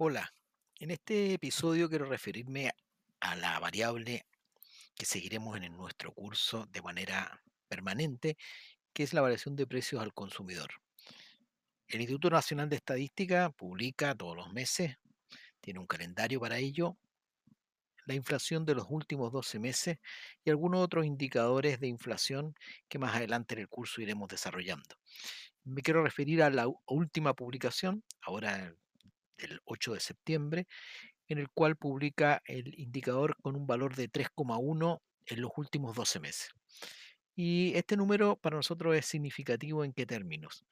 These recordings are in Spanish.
Hola, en este episodio quiero referirme a la variable que seguiremos en nuestro curso de manera permanente, que es la variación de precios al consumidor. El Instituto Nacional de Estadística publica todos los meses, tiene un calendario para ello, la inflación de los últimos 12 meses y algunos otros indicadores de inflación que más adelante en el curso iremos desarrollando. Me quiero referir a la última publicación, ahora del 8 de septiembre, en el cual publica el indicador con un valor de 3,1 en los últimos 12 meses. Y este número para nosotros es significativo en qué términos.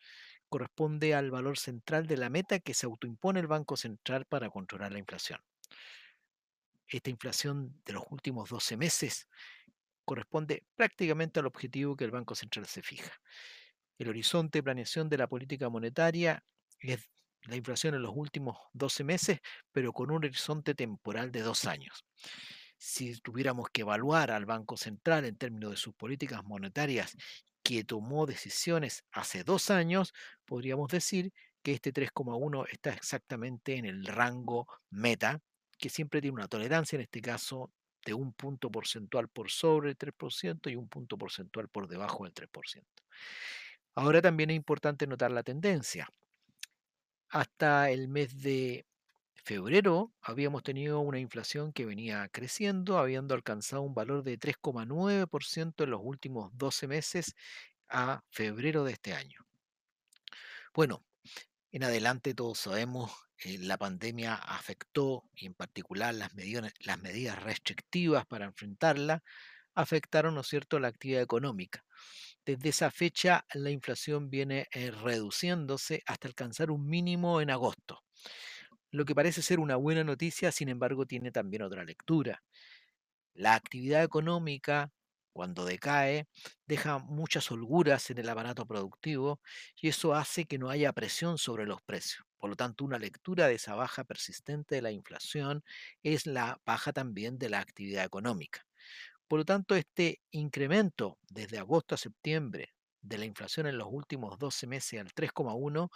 Corresponde al valor central de la meta que se autoimpone el Banco Central para controlar la inflación. Esta inflación de los últimos 12 meses corresponde prácticamente al objetivo que el Banco Central se fija. El horizonte de planeación de la política monetaria es la inflación en los últimos 12 meses, pero con un horizonte temporal de dos años. Si tuviéramos que evaluar al Banco Central en términos de sus políticas monetarias que tomó decisiones hace dos años, podríamos decir que este 3,1 está exactamente en el rango meta, que siempre tiene una tolerancia, en este caso, de un punto porcentual por sobre el 3% y un punto porcentual por debajo del 3%. Ahora también es importante notar la tendencia. Hasta el mes de febrero habíamos tenido una inflación que venía creciendo, habiendo alcanzado un valor de 3,9% en los últimos 12 meses a febrero de este año. Bueno, en adelante todos sabemos, eh, la pandemia afectó, y en particular las medidas, las medidas restrictivas para enfrentarla, afectaron, ¿no es cierto?, la actividad económica. Desde esa fecha, la inflación viene eh, reduciéndose hasta alcanzar un mínimo en agosto. Lo que parece ser una buena noticia, sin embargo, tiene también otra lectura. La actividad económica, cuando decae, deja muchas holguras en el aparato productivo y eso hace que no haya presión sobre los precios. Por lo tanto, una lectura de esa baja persistente de la inflación es la baja también de la actividad económica. Por lo tanto, este incremento desde agosto a septiembre de la inflación en los últimos 12 meses al 3,1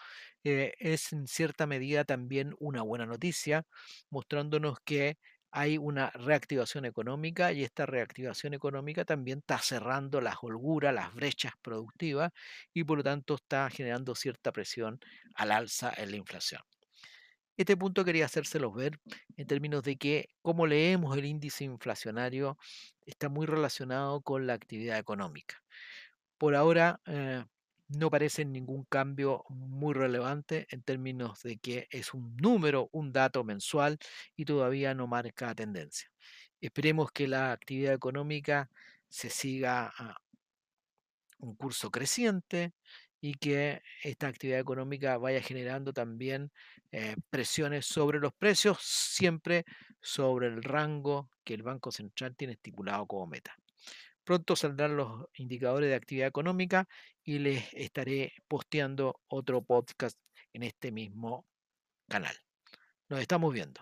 eh, es en cierta medida también una buena noticia, mostrándonos que hay una reactivación económica y esta reactivación económica también está cerrando las holguras, las brechas productivas y por lo tanto está generando cierta presión al alza en la inflación. Este punto quería hacérselos ver en términos de que cómo leemos el índice inflacionario está muy relacionado con la actividad económica. Por ahora eh, no parece ningún cambio muy relevante en términos de que es un número, un dato mensual y todavía no marca tendencia. Esperemos que la actividad económica se siga un curso creciente y que esta actividad económica vaya generando también eh, presiones sobre los precios, siempre sobre el rango que el Banco Central tiene estipulado como meta. Pronto saldrán los indicadores de actividad económica y les estaré posteando otro podcast en este mismo canal. Nos estamos viendo.